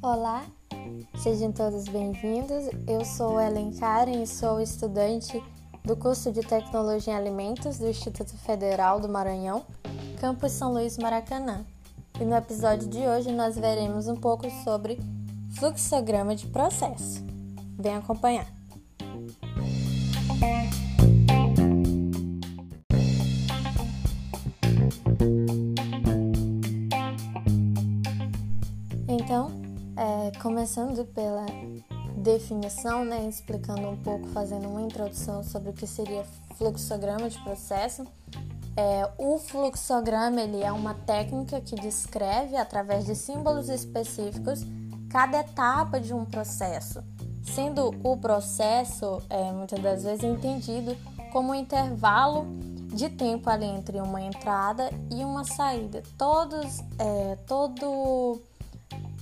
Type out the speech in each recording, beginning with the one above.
Olá, sejam todos bem-vindos. Eu sou Ellen Karen e sou estudante do curso de Tecnologia em Alimentos do Instituto Federal do Maranhão, campus São Luís Maracanã. E no episódio de hoje nós veremos um pouco sobre fluxograma de processo. Vem acompanhar. Começando pela definição, né, explicando um pouco, fazendo uma introdução sobre o que seria fluxograma de processo. É, o fluxograma ele é uma técnica que descreve, através de símbolos específicos, cada etapa de um processo, sendo o processo é, muitas das vezes entendido como um intervalo de tempo ali entre uma entrada e uma saída. Todos, é, todo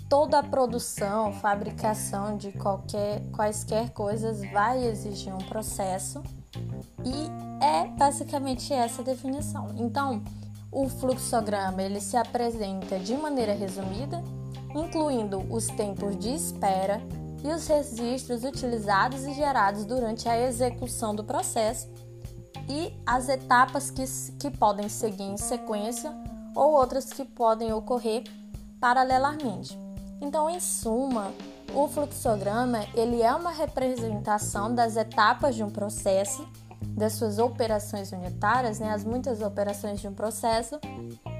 toda a produção, fabricação de qualquer, quaisquer coisas vai exigir um processo e é basicamente essa a definição. Então, o fluxograma ele se apresenta de maneira resumida, incluindo os tempos de espera e os registros utilizados e gerados durante a execução do processo e as etapas que, que podem seguir em sequência ou outras que podem ocorrer paralelamente. Então, em suma, o fluxograma ele é uma representação das etapas de um processo, das suas operações unitárias, né, as muitas operações de um processo,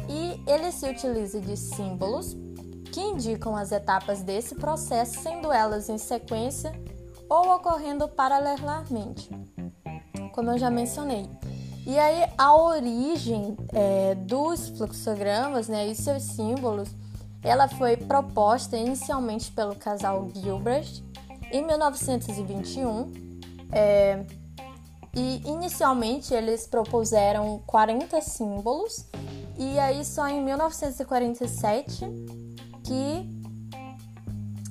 e ele se utiliza de símbolos que indicam as etapas desse processo, sendo elas em sequência ou ocorrendo paralelamente, como eu já mencionei. E aí a origem é, dos fluxogramas né, e seus símbolos ela foi proposta inicialmente pelo casal Gilbert em 1921 é, e inicialmente eles propuseram 40 símbolos e aí só em 1947 que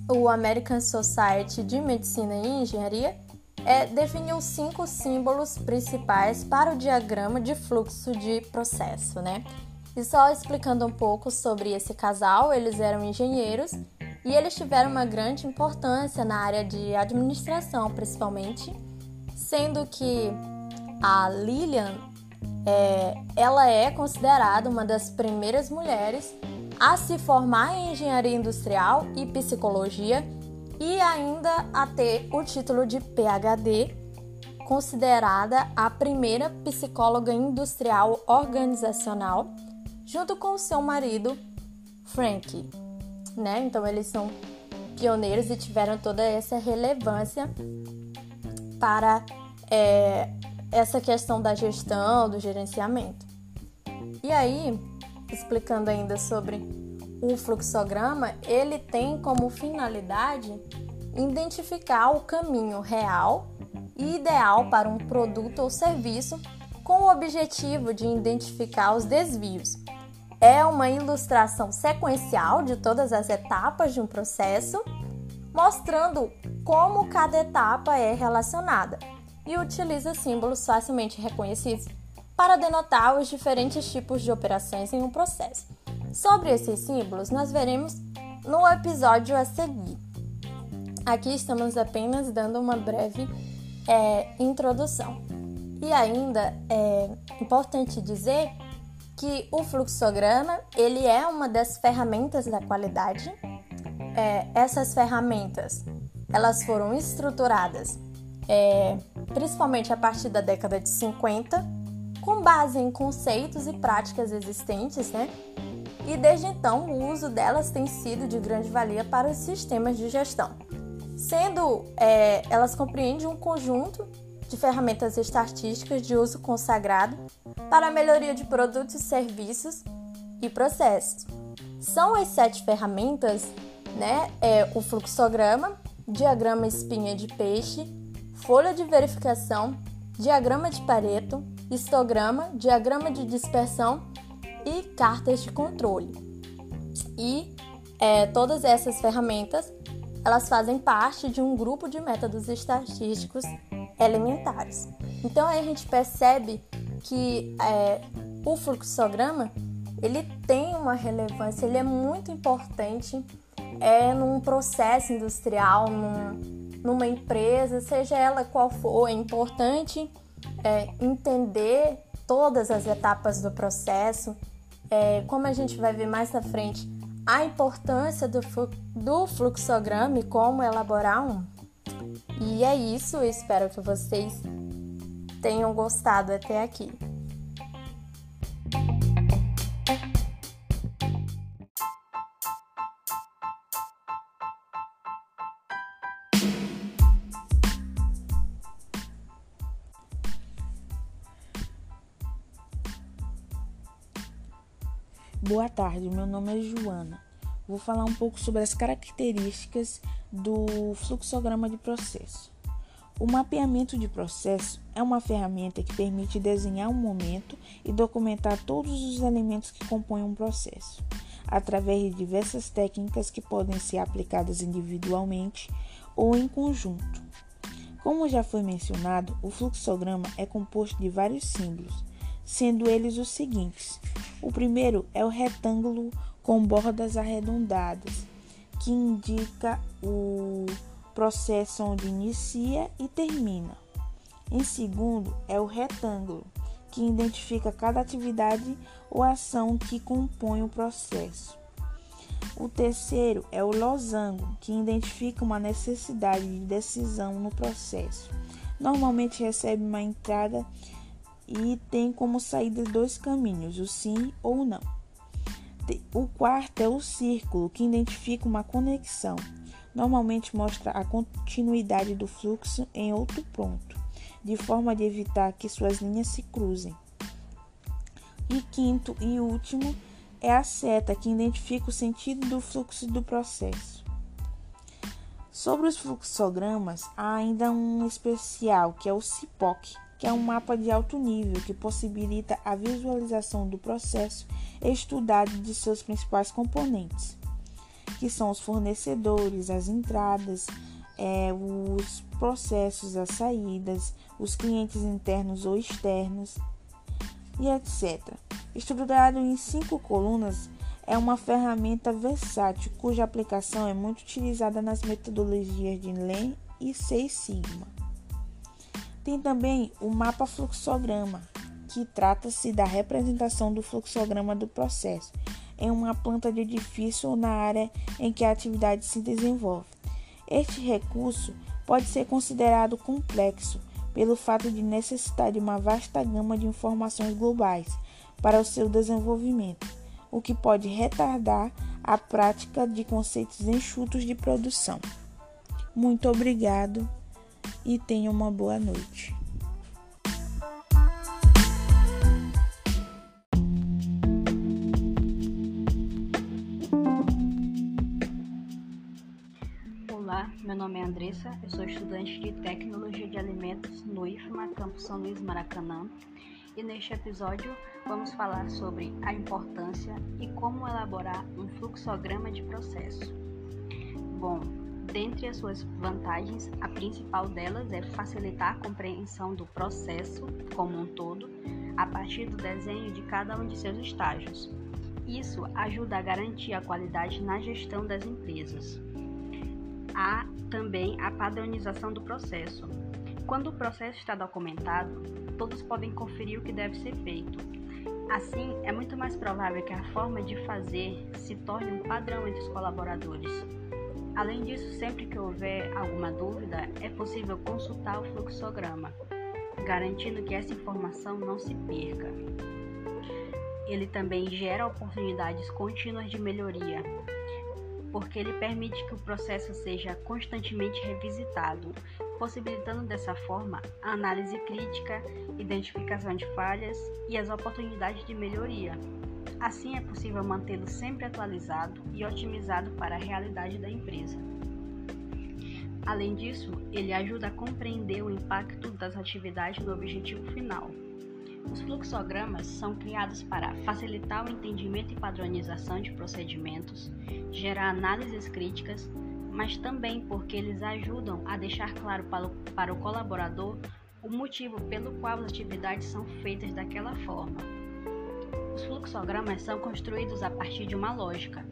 o American Society de Medicina e Engenharia é, definiu cinco símbolos principais para o diagrama de fluxo de processo, né? E só explicando um pouco sobre esse casal, eles eram engenheiros e eles tiveram uma grande importância na área de administração, principalmente, sendo que a Lillian é, ela é considerada uma das primeiras mulheres a se formar em engenharia industrial e psicologia e ainda a ter o título de PhD, considerada a primeira psicóloga industrial organizacional junto com seu marido, Frank. Né? Então eles são pioneiros e tiveram toda essa relevância para é, essa questão da gestão, do gerenciamento. E aí, explicando ainda sobre o fluxograma, ele tem como finalidade identificar o caminho real e ideal para um produto ou serviço com o objetivo de identificar os desvios é uma ilustração sequencial de todas as etapas de um processo, mostrando como cada etapa é relacionada e utiliza símbolos facilmente reconhecidos para denotar os diferentes tipos de operações em um processo. Sobre esses símbolos, nós veremos no episódio a seguir. Aqui estamos apenas dando uma breve é, introdução. E ainda é importante dizer que o fluxograma ele é uma das ferramentas da qualidade. É, essas ferramentas elas foram estruturadas é, principalmente a partir da década de 50, com base em conceitos e práticas existentes, né? E desde então o uso delas tem sido de grande valia para os sistemas de gestão, sendo é, elas compreendem um conjunto de ferramentas estatísticas de uso consagrado para a melhoria de produtos, serviços e processos. São as sete ferramentas, né? É o fluxograma, diagrama espinha de peixe, folha de verificação, diagrama de Pareto, histograma, diagrama de dispersão e cartas de controle. E é, todas essas ferramentas elas fazem parte de um grupo de métodos estatísticos elementares. Então aí a gente percebe que é, o fluxograma ele tem uma relevância, ele é muito importante é, num processo industrial, num, numa empresa, seja ela qual for, é importante é, entender todas as etapas do processo, é, como a gente vai ver mais à frente, a importância do, do fluxograma e como elaborar um. E é isso, espero que vocês tenham gostado até aqui. Boa tarde, meu nome é Joana. Vou falar um pouco sobre as características do fluxograma de processo. O mapeamento de processo é uma ferramenta que permite desenhar um momento e documentar todos os elementos que compõem um processo, através de diversas técnicas que podem ser aplicadas individualmente ou em conjunto. Como já foi mencionado, o fluxograma é composto de vários símbolos, sendo eles os seguintes: o primeiro é o retângulo com bordas arredondadas, que indica o processo onde inicia e termina. Em segundo, é o retângulo, que identifica cada atividade ou ação que compõe o processo. O terceiro é o losango, que identifica uma necessidade de decisão no processo. Normalmente recebe uma entrada e tem como saída dois caminhos, o sim ou o não. O quarto é o círculo, que identifica uma conexão. Normalmente mostra a continuidade do fluxo em outro ponto, de forma de evitar que suas linhas se cruzem. E quinto e último é a seta, que identifica o sentido do fluxo do processo. Sobre os fluxogramas, há ainda um especial, que é o CIPOC, que é um mapa de alto nível que possibilita a visualização do processo estudado de seus principais componentes, que são os fornecedores, as entradas, é, os processos, as saídas, os clientes internos ou externos e etc. Estruturado em cinco colunas, é uma ferramenta versátil cuja aplicação é muito utilizada nas metodologias de Lean e Six Sigma. Tem também o mapa fluxograma, que trata-se da representação do fluxograma do processo em uma planta de edifício ou na área em que a atividade se desenvolve. Este recurso pode ser considerado complexo pelo fato de necessitar de uma vasta gama de informações globais para o seu desenvolvimento, o que pode retardar a prática de conceitos enxutos de produção. Muito obrigado e tenha uma boa noite. Olá, meu nome é Andressa, eu sou estudante de Tecnologia de Alimentos no IFMA Campus São Luís Maracanã e neste episódio vamos falar sobre a importância e como elaborar um fluxograma de processo. Bom, Dentre as suas vantagens, a principal delas é facilitar a compreensão do processo como um todo a partir do desenho de cada um de seus estágios. Isso ajuda a garantir a qualidade na gestão das empresas. Há também a padronização do processo. Quando o processo está documentado, todos podem conferir o que deve ser feito. Assim, é muito mais provável que a forma de fazer se torne um padrão entre os colaboradores. Além disso, sempre que houver alguma dúvida, é possível consultar o fluxograma, garantindo que essa informação não se perca. Ele também gera oportunidades contínuas de melhoria, porque ele permite que o processo seja constantemente revisitado, possibilitando dessa forma a análise crítica, identificação de falhas e as oportunidades de melhoria. Assim é possível mantê-lo sempre atualizado e otimizado para a realidade da empresa. Além disso, ele ajuda a compreender o impacto das atividades no objetivo final. Os fluxogramas são criados para facilitar o entendimento e padronização de procedimentos, gerar análises críticas, mas também porque eles ajudam a deixar claro para o, colaborador o motivo pelo qual as atividades são feitas daquela forma. Os fluxogramas são construídos a partir de uma lógica,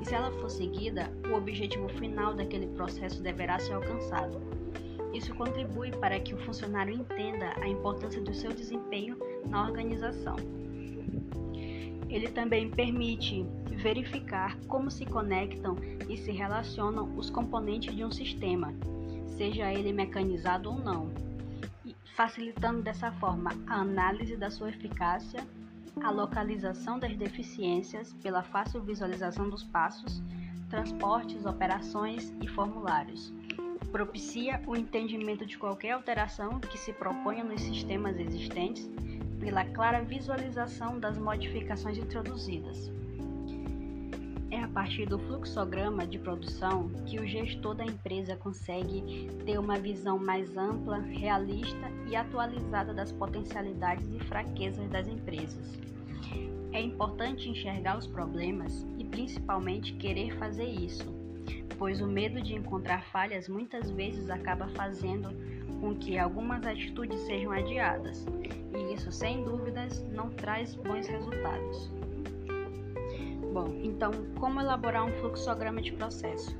e se ela for seguida, o objetivo final daquele processo deverá ser alcançado. Isso contribui para que o funcionário entenda a importância do seu desempenho na organização. Ele também permite verificar como se conectam e se relacionam os componentes de um sistema, seja ele mecanizado ou não, facilitando dessa forma a análise da sua eficácia, a localização das deficiências pela fácil visualização dos passos, transportes, operações e formulários. Propicia o entendimento de qualquer alteração que se proponha nos sistemas existentes pela clara visualização das modificações introduzidas. Partir do fluxograma de produção que o gestor da empresa consegue ter uma visão mais ampla, realista e atualizada das potencialidades e fraquezas das empresas. É importante enxergar os problemas e principalmente querer fazer isso, pois o medo de encontrar falhas muitas vezes acaba fazendo com que algumas atitudes sejam adiadas, e isso, sem dúvidas, não traz bons resultados. Bom, então, como elaborar um fluxograma de processo?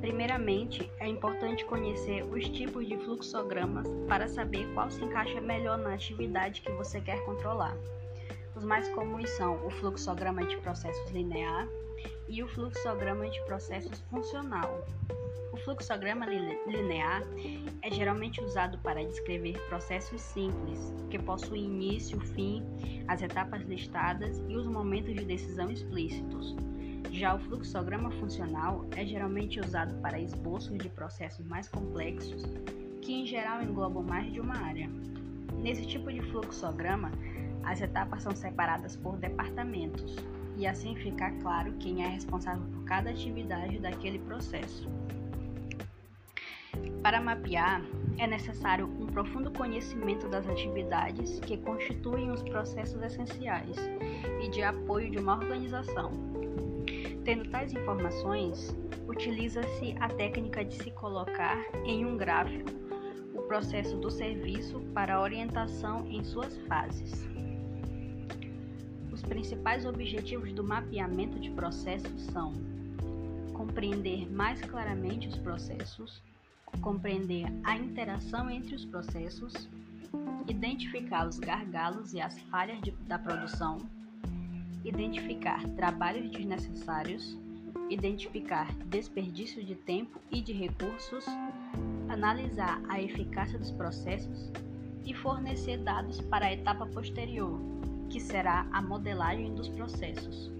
Primeiramente, é importante conhecer os tipos de fluxogramas para saber qual se encaixa melhor na atividade que você quer controlar. Os mais comuns são o fluxograma de processos linear e o fluxograma de processos funcional. O fluxograma linear é geralmente usado para descrever processos simples, que possuem início, fim, as etapas listadas e os momentos de decisão explícitos. Já o fluxograma funcional é geralmente usado para esboços de processos mais complexos, que em geral englobam mais de uma área. Nesse tipo de fluxograma, as etapas são separadas por departamentos, e assim fica claro quem é responsável por cada atividade daquele processo. Para mapear, é necessário um profundo conhecimento das atividades que constituem os processos essenciais e de apoio de uma organização. Tendo tais informações, utiliza-se a técnica de se colocar em um gráfico o processo do serviço para orientação em suas fases. Os principais objetivos do mapeamento de processos são compreender mais claramente os processos, compreender a interação entre os processos, identificar os gargalos e as falhas de, da produção, identificar trabalhos desnecessários, identificar desperdício de tempo e de recursos, analisar a eficácia dos processos e fornecer dados para a etapa posterior, que será a modelagem dos processos.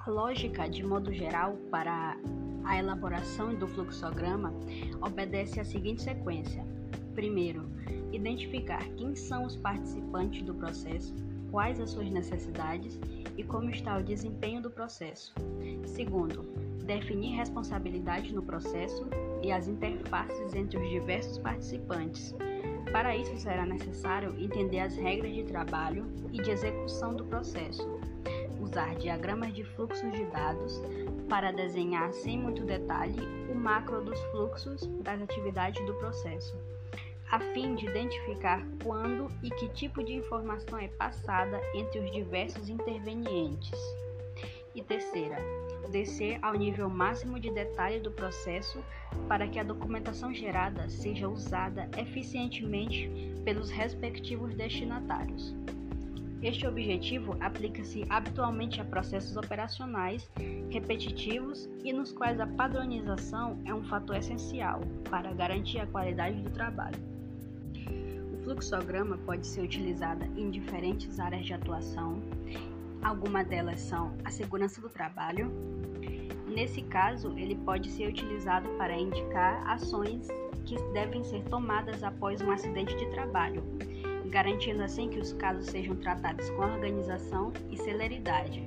A lógica, de modo geral, para a elaboração do fluxograma obedece à seguinte sequência: primeiro, identificar quem são os participantes do processo, quais as suas necessidades e como está o desempenho do processo. Segundo, definir responsabilidades no processo e as interfaces entre os diversos participantes. Para isso, será necessário entender as regras de trabalho e de execução do processo, usar diagramas de fluxos de dados para desenhar sem muito detalhe o macro dos fluxos das atividades do processo, a fim de identificar quando e que tipo de informação é passada entre os diversos intervenientes. E terceira, descer ao nível máximo de detalhe do processo para que a documentação gerada seja usada eficientemente pelos respectivos destinatários. Este objetivo aplica-se habitualmente a processos operacionais repetitivos e nos quais a padronização é um fator essencial para garantir a qualidade do trabalho. O fluxograma pode ser utilizado em diferentes áreas de atuação. Algumas delas são a segurança do trabalho. Nesse caso, ele pode ser utilizado para indicar ações que devem ser tomadas após um acidente de trabalho garantindo assim que os casos sejam tratados com organização e celeridade.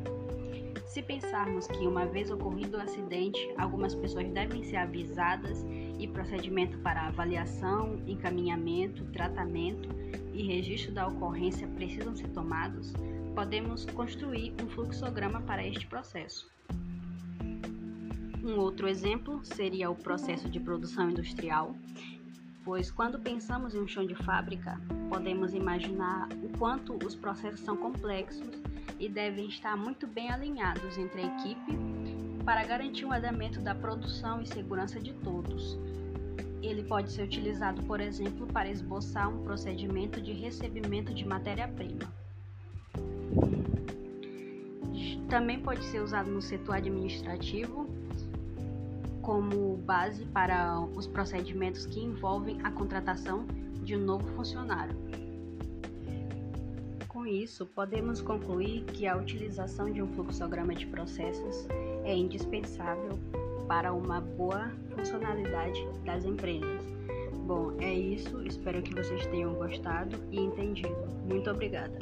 Se pensarmos que, uma vez ocorrido o acidente, algumas pessoas devem ser avisadas e procedimento para avaliação, encaminhamento, tratamento e registro da ocorrência precisam ser tomados, podemos construir um fluxograma para este processo. Um outro exemplo seria o processo de produção industrial, pois quando pensamos em um chão de fábrica, podemos imaginar o quanto os processos são complexos e devem estar muito bem alinhados entre a equipe para garantir o andamento da produção e segurança de todos. Ele pode ser utilizado, por exemplo, para esboçar um procedimento de recebimento de matéria-prima. Também pode ser usado no setor administrativo como base para os procedimentos que envolvem a contratação de um novo funcionário. Com isso, podemos concluir que a utilização de um fluxograma de processos é indispensável para uma boa funcionalidade das empresas. Bom, é isso. Espero que vocês tenham gostado e entendido. Muito obrigada.